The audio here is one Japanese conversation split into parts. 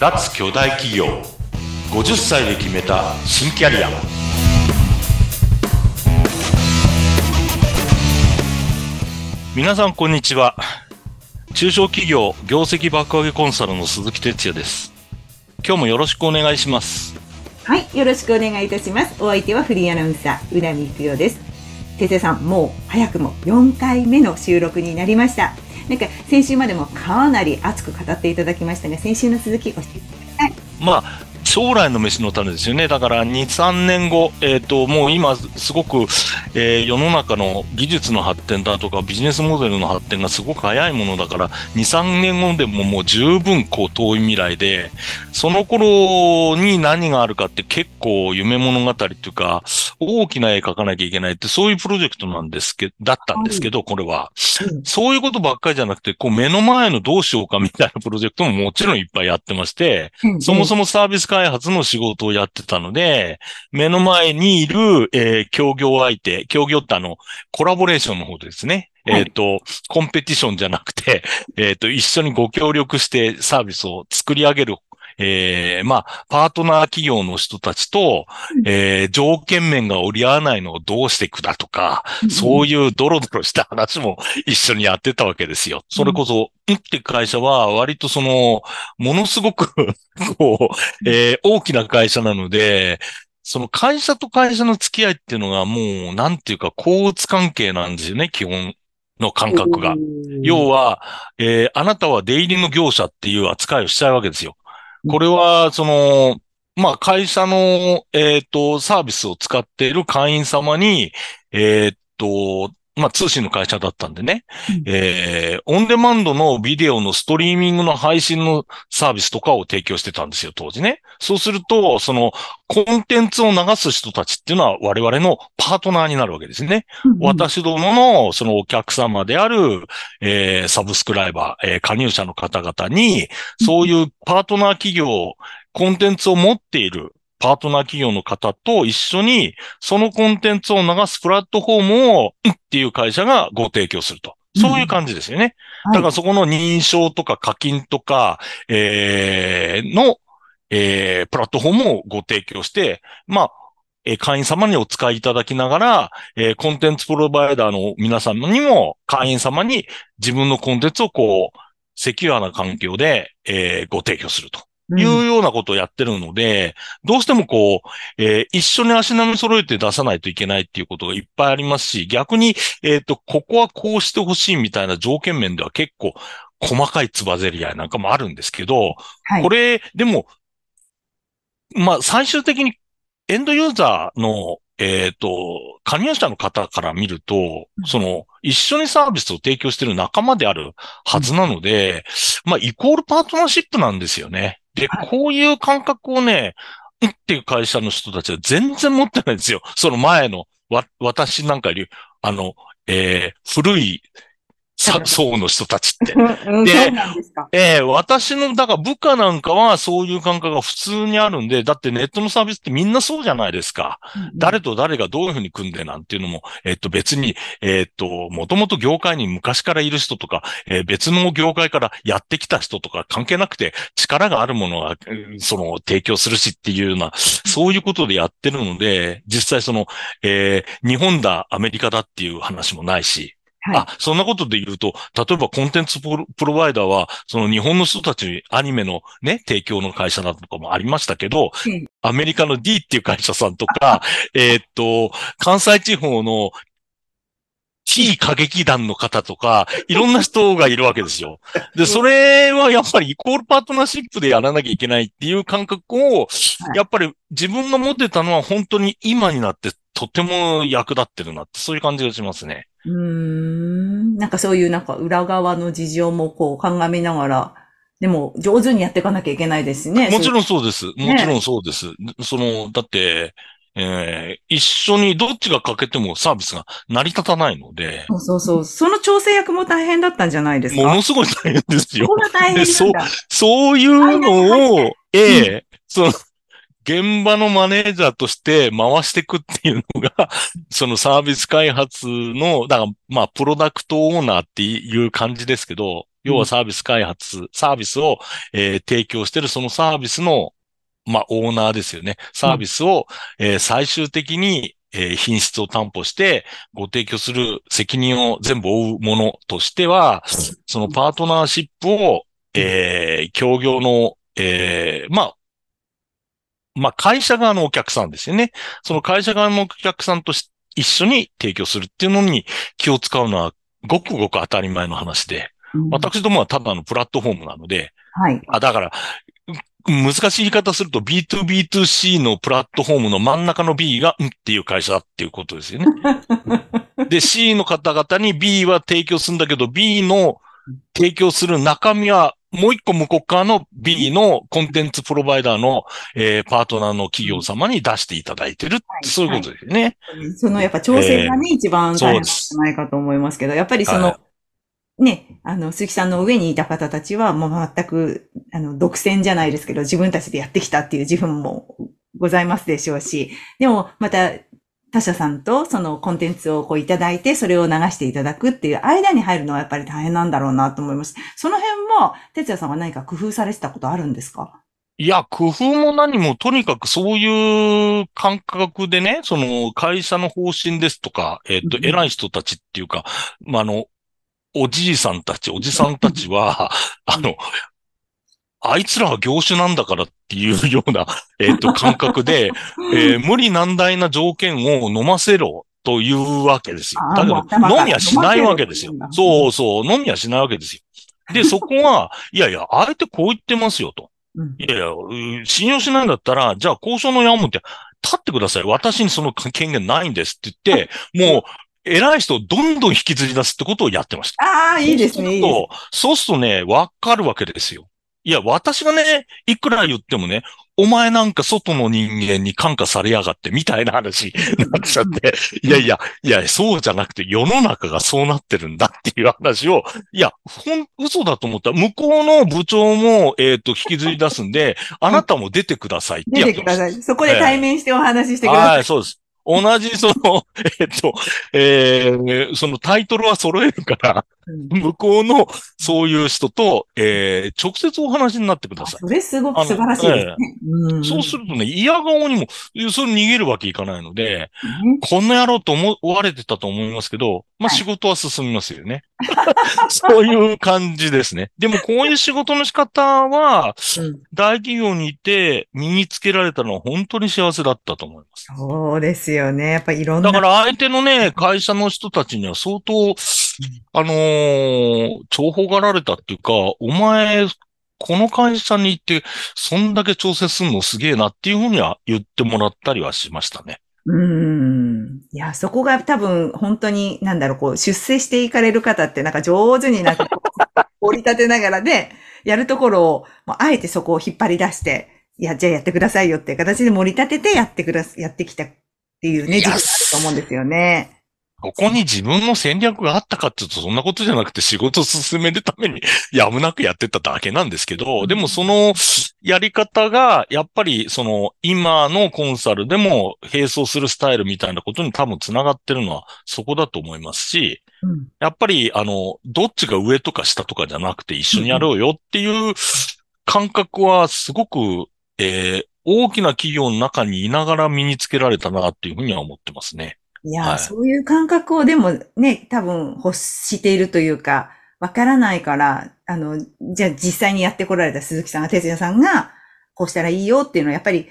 脱巨大企業50歳で決めた新キャリア皆さんこんにちは中小企業業績爆上げコンサルの鈴木哲也です今日もよろしくお願いしますはい、よろしくお願いいたします。お相手はフリーアナウンサー、うなみくよです。ててさん、もう早くも4回目の収録になりました。なんか先週までもかなり熱く語っていただきましたが、先週の続き教えてください。まあ将来の飯の種ですよね。だから2、3年後、えっ、と、もう今すごく、えー世の中の技術の発展だとかビジネスモデルの発展がすごく早いものだから、2、3年後でももう十分こう遠い未来で、その頃に何があるかって結構夢物語っていうか、大きな絵描かなきゃいけないってそういうプロジェクトなんですけど、だったんですけど、これは。そういうことばっかりじゃなくて、こう目の前のどうしようかみたいなプロジェクトももちろんいっぱいやってまして、そもそもサービス開発の仕事をやってたので、目の前にいる、えー協業相手、協業ってあの、コラボレーションの方ですね。はいえっ、と、コンペティションじゃなくて、えっ、と、一緒にご協力してサービスを作り上げる、えーまあ、パートナー企業の人たちと、えー条件面が折り合わないのをどうしていくだとか、そういいうドロドロした話も一緒にやってたわけですよ。それこそ、うんって会社は割とその、ものすごく、こう、えー大きな会社なので、その会社と会社の付き合いっていうのがもう、なんていうか、交物関係なんですよね、基本の感覚が。要は、えーあなたは出入りの業者っていう扱いをしちゃうわけですよ。これは、その、まあ、会社の、えっ、と、サービスを使っている会員様に、えっ、と、まあ、通信の会社だったんでね、うんえーオンデマンドのビデオのストリーミングの配信のサービスとかを提供してたんですよ、当時ね。そうすると、その、コンテンツを流す人たちっていうのは我々のパートナーになるわけですね。私どものそのお客様である、えーサブスクライバー、えー加入者の方々に、そういうパートナー企業、コンテンツを持っているパートナー企業の方と一緒に、そのコンテンツを流すプラットフォームを、うんっていう会社がご提供すると。そういう感じですよね。だからそこの認証とか課金とか、えーの、えープラットフォームをご提供して、まあ、えー会員様にお使いいただきながら、えーコンテンツプロバイダーの皆様にも、会員様に自分のコンテンツをこう、セキュアな環境で、えーご提供するというようなことをやってるので、どうしてもこう、えー一緒に足並み揃えて出さないといけないっていうことがいっぱいありますし、逆に、えっ、と、ここはこうしてほしいみたいな条件面では結構細かいつばぜり合いなんかもあるんですけど、はい。これ、でも、まあ、最終的にエンドユーザーの、えっ、と、加入者の方から見ると、その、一緒にサービスを提供している仲間であるはずなので、まあ、イコールパートナーシップなんですよね。で、はいこういう感覚をね、うんっていう会社の人たちは全然持ってないんですよ。その前の、わ、私なんかより、あの、えー古いさ層の人たちって。うん、で。ええ私の、だから部下なんかはそういう感覚が普通にあるんで、だってネットのサービスってみんなそうじゃないですか。誰と誰がどういうふうに組んでなんていうのも、えっと別に、えっと、もともと業界に昔からいる人とか、えー別の業界からやってきた人とか関係なくて、力があるものは、うんその、提供するしっていうような、そういうことでやってるので、実際その、えー日本だ、アメリカだっていう話もないし、はいあ、そんなことで言うと、例えばコンテンツプロバイダーは、その日本の人たちにアニメのね、提供の会社だとかもありましたけど、うんアメリカの D っていう会社さんとか、えーっと、関西地方の T 歌劇団の方とか、いろんな人がいるわけですよ。で、それはやっぱりイコールパートナーシップでやらなきゃいけないっていう感覚を、やっぱり自分が持ってたのは本当に今になってとても役立ってるなって、そういう感じがしますね。うーん。なんかそういうなんか裏側の事情もこう鑑みながら、でも上手にやっていかなきゃいけないですね。もちん。ろんそうです。もちろんそうです。その、だって、えー一緒にどっちが欠けてもサービスが成り立たないので、そうそうそう。その調整役も大変だったんじゃないですか？ものすごい大変ですよそ。こが大変なんだ。そういうはいはいのを、えいえその、現場のマネージャーとして回していくっていうのが、そのサービス開発の、だから、まあ、プロダクトオーナーっていう感じですけど、要はサービス開発、サービスを、えー提供してるそのサービスの、まあ、オーナーですよね。サービスを、えー最終的に、えー品質を担保して、ご提供する責任を全部負うものとしては、そのパートナーシップを、えー協業の、えーまあ、まあ、会社側のお客さんですよね。その会社側のお客さんとし一緒に提供するっていうのに気を使うのは、ごくごく当たり前の話で、うん私どもはただのプラットフォームなので、はい。あ、だから、難しい言い方すると B2B2C のプラットフォームの真ん中の B が、んっていう会社だっていうことですよね。で、C の方々に B は提供するんだけど、B の提供する中身は、もう一個向こう側の B のコンテンツプロバイダーの、えーパートナーの企業様に出していただいてるはい。そういうことですよね。そのやっぱ調整がね、一番大変なんじゃないかと思いますけど、やっぱりその、はね、あの、鈴木さんの上にいた方たちは、もう全く、あの、独占じゃないですけど、自分たちでやってきたっていう自分もございますでしょうし、でも、また、他社さんとそのコンテンツをこういただいて、それを流していただくっていう間に入るのはやっぱり大変なんだろうなと思います。その辺も、哲也さんは何か工夫されてたことあるんですか？いや、工夫も何も、とにかくそういう感覚でね、その会社の方針ですとか、えっ、と、うん偉い人たちっていうか、まあ、あの、おじいさんたち、おじさんたちは、あの、あいつらは業種なんだからっていうような、えっ、と、感覚で、えー無理難題な条件を飲ませろというわけですよ。だけど、飲みはしないわけですよそうそう、飲みはしないわけですよ。で、そこは、いやいや、あえてこう言ってますよと。うんいやいや、う信用しないんだったら、じゃあ交渉のやむって、立ってください。私にその権限ないんですって言って、もう、偉い人をどんどん引きずり出すってことをやってました。ああ、いいですね、いいですね。そうするとね、わかるわけですよ。いや、私がね、いくら言ってもね、お前なんか外の人間に感化されやがってみたいな話に なっちゃって、いやいや、いや、そうじゃなくて世の中がそうなってるんだっていう話を、いや、ほん、嘘だと思ったら、向こうの部長も、えっ、と、引きずり出すんで、あなたも出てくださいってっててました。ください。そこで対面してお話ししてください。はい、そうです。同じ、その、えっと、えーそのタイトルは揃えるから、うん向こうのそういう人と、えー直接お話になってください。それすごく素晴らしいですね。うんそうするとね、嫌顔にも、いやそれ逃げるわけいかないので、ねこんな野郎と思われてたと思いますけど、まあはい仕事は進みますよね。そういう感じですね。でもこういう仕事の仕方は、うん大企業にいて身につけられたのは本当に幸せだったと思います。そうですよね。やっぱいろんな。だから相手のね、会社の人たちには相当、あのー重宝がられたっていうか、お前、この会社に行って、そんだけ調整するのすげえなっていうふうには言ってもらったりはしましたね。うん。いや、そこが多分本当に、なんだろう、こう、出世していかれる方ってなんか上手になんか折 り立てながらで、やるところを、もうあえてそこを引っ張り出して、いや、じゃあやってくださいよっていう形で盛り立ててやってくだ、やってきたっていうね、時期だと思うんですよね。ここに自分の戦略があったかっていうと、そんなことじゃなくて仕事を進めるためにやむなくやってただけなんですけど、でもそのやり方が、やっぱりその今のコンサルでも並走するスタイルみたいなことに多分繋がってるのはそこだと思いますし、うん。やっぱりあの、どっちが上とか下とかじゃなくて一緒にやろうよっていう感覚はすごく、えー大きな企業の中にいながら身につけられたなっていうふうには思ってますね。いや、はいそういう感覚をでもね、多分欲しているというか、わからないから、あの、じゃあ実際にやってこられた鈴木さんが、哲也さんが、こうしたらいいよっていうのは、やっぱり、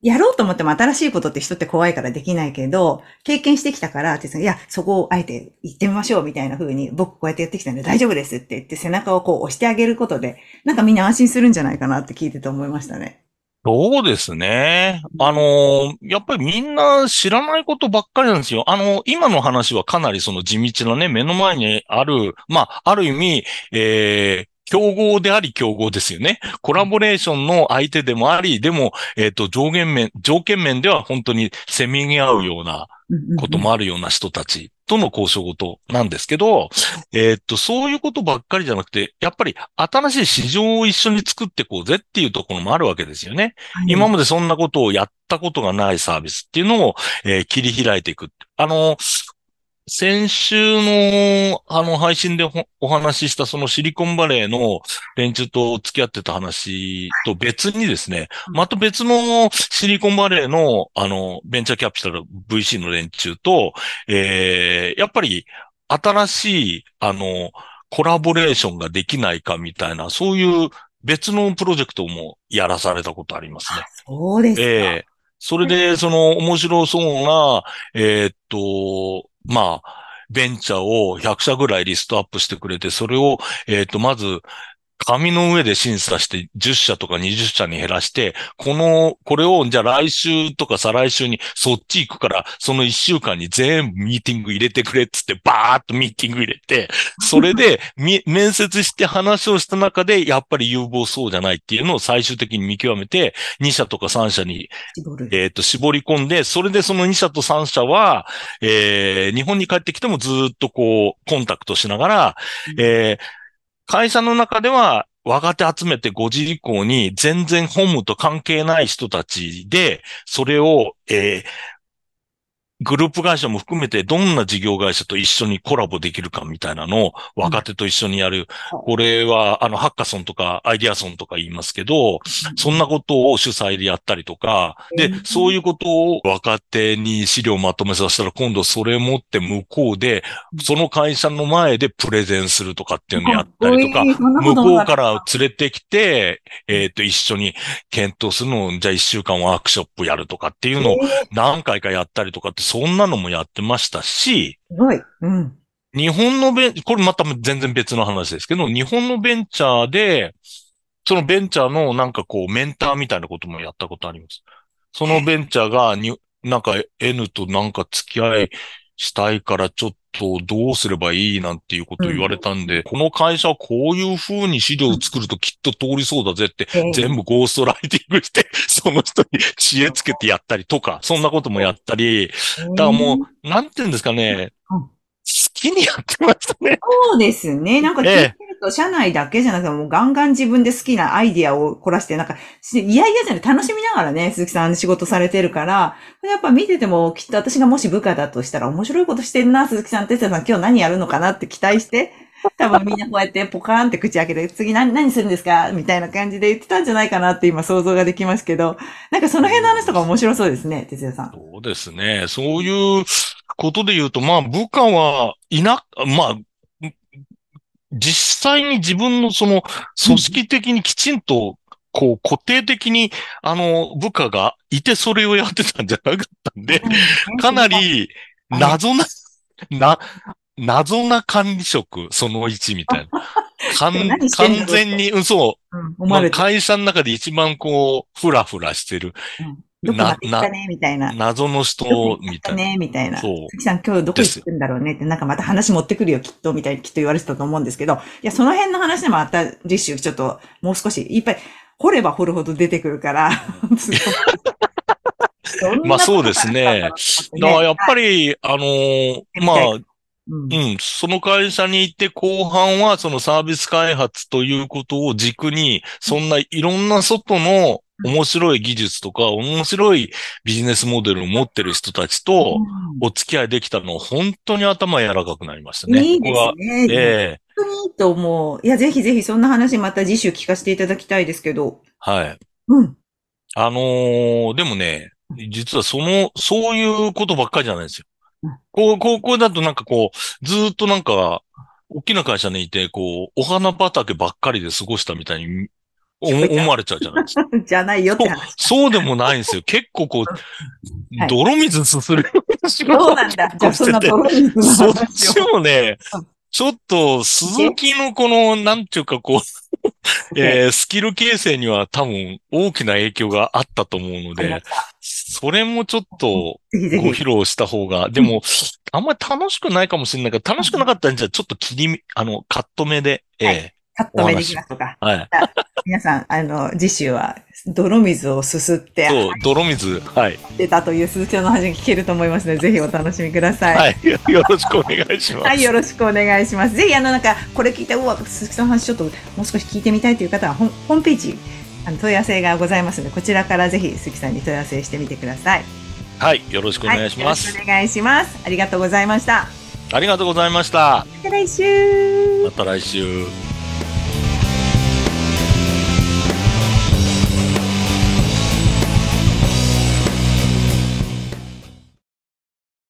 やろうと思っても新しいことって人って怖いからできないけど、経験してきたから、哲也さんがいや、そこをあえて言ってみましょうみたいな風に、僕こうやってやってきたんで大丈夫ですって言って背中をこう押してあげることで、なんかみんな安心するんじゃないかなって聞いてて思いましたね。そうですね。あのーやっぱりみんな知らないことばっかりなんですよ。あの今の話はかなりその地道なね、目の前にある、まあ、ある意味、えー競合であり競合ですよね。コラボレーションの相手でもあり、でも、えっ、と、上限面、条件面では本当にせめぎ合うようなこともあるような人たちとの交渉事なんですけど、えーっと、そういうことばっかりじゃなくて、やっぱり新しい市場を一緒に作っていこうぜっていうところもあるわけですよね。今までそんなことをやったことがないサービスっていうのを、えー切り開いていく。あの、先週の、あの、配信でおお話ししたそのシリコンバレーの連中と付き合ってた話と別にですね、また別のシリコンバレーの、あの、ベンチャーキャピタル VC の連中と、えー、やっぱり新しい、あの、コラボレーションができないかみたいな、そういう別のプロジェクトもやらされたことありますね。そうですか。ええそれで、その面白そうな、えーっと、まあ、ベンチャーを100社ぐらいリストアップしてくれて、それを、えーっと、まず、紙の上で審査して10社とか20社に減らして、この、これを、じゃあ来週とか再来週にそっち行くから、その1週間に全部ミーティング入れてくれっつって、バーっとミーティング入れて、それで、み、面接して話をした中で、やっぱり有望そうじゃないっていうのを最終的に見極めて、2社とか3社に。えっ、と、絞り込んで、それでその2社と3社は、えー日本に帰ってきてもずっとこう、コンタクトしながら、えー会社の中では若手集めて5時以降に全然本務と関係ない人たちで、それを、えーグループ会社も含めてどんな事業会社と一緒にコラボできるかみたいなのを若手と一緒にやる。これは、あの、ハッカソンとかアイディアソンとか言いますけど、そんなことを主催でやったりとか、でうん、そういうことを若手に資料をまとめさせたら、今度それを持って向こうで、その会社の前でプレゼンするとかっていうのをやったりとか、向こうから連れてきて、えっ、と、一緒に検討するのを、じゃあ一週間ワークショップやるとかっていうのをえー。何回かやったりとかって、そんなのもやってましたし、すごい。うん。日本のベン、これまた全然別の話ですけど、日本のベンチャーで、そのベンチャーのなんかこうメンターみたいなこともやったことあります。そのベンチャーがに、なんか N となんか付き合いしたいからちょっとどうすればいいなんていうことを言われたんで、この会社はこういう風に資料を作るときっと通りそうだぜってえー全部ゴーストライティングして、その人に知恵つけてやったりとか、そんなこともやったり、だからもう、なんて言うんですかね、うん。好きにやってましたね。そうですね。なんか聞いてると、社内だけじゃなくて、もうガンガン自分で好きなアイディアを凝らして、なんか、いやいやじゃない、楽しみながらね、鈴木さん仕事されてるから、やっぱ見てても、きっと私がもし部下だとしたら、面白いことしてるな、鈴木さん、哲也さん、今日何やるのかなって期待して、多分みんなこうやってポカーンって口開けて、次何、何するんですか？みたいな感じで言ってたんじゃないかなって今想像ができますけど、なんかその辺の話とか面白そうですね、哲也さん。そうですね。そういうことで言うと、まあ部下はいな、まあ、実際に自分のその組織的にきちんと、こう固定的に、あの、部下がいてそれをやってたんじゃなかったんで、かなり謎な、な、謎な管理職、その1みたいな。完全に、うん、そう。うん、思まあ。会社の中で一番こう、ふらふらしてる、どこまで行ったね、みたいな。謎の人みたいな。ね、みたいな。そう。さん今日どこ行くんだろうねって、なんかまた話持ってくるよ、きっと、みたいにきっと言われてたと思うんですけど、いや、その辺の話でもまた次週ちょっと、もう少し、いっぱい、掘れば掘るほど出てくるから、まあそうですね。だろうってだからやっぱり、あのーまあ、うんうん、その会社に行って後半はそのサービス開発ということを軸に、そんないろんな外の面白い技術とか、面白いビジネスモデルを持ってる人たちとお付き合いできたの、本当に頭柔らかくなりましたね。いいでここはすね。ええ本当にいいと思う。いや、ぜひぜひそんな話また次週聞かせていただきたいですけど。はい。うん。あのーでもね、実はその、そういうことばっかりじゃないんですようん。こう、高校だとなんかこう、ずーっとなんか、大きな会社にいて、こう、お花畑ばっかりで過ごしたみたいに思 思われちゃうじゃないですか。じゃないよってそう話。そうでもないんですよ。結構こはう、い泥水すするそうなんだ。結じゃあそんな泥水のそっちもねうん、ちょっと、鈴木のこの、なんていうかこう、えースキル形成には多分大きな影響があったと思うのでそれもちょっと。ご披露した方が、でも、あんまり楽しくないかもしれないけど、楽しくなかったんじゃ、ちょっと切りみ、あの、カット目で、ええカット目できますとか。はい。皆さん、あの、次週は泥水をすすってそう、泥水、はい。出たという鈴木さんの話が聞けると思いますので、ぜひお楽しみください。はい。よろしくお願いします。はい、よろしくお願いします。ぜひ、あの、なんか、これ聞いて、うわ、鈴木さんの話ちょっともう少し聞いてみたいという方は、ホホームページ、あの問い合わせがございますので、こちらからぜひ鈴木さんに問い合わせしてみてください。はい。よろしくお願いします。はい、よろしくお願いします。ありがとうございました。ありがとうございました。また来週また来週。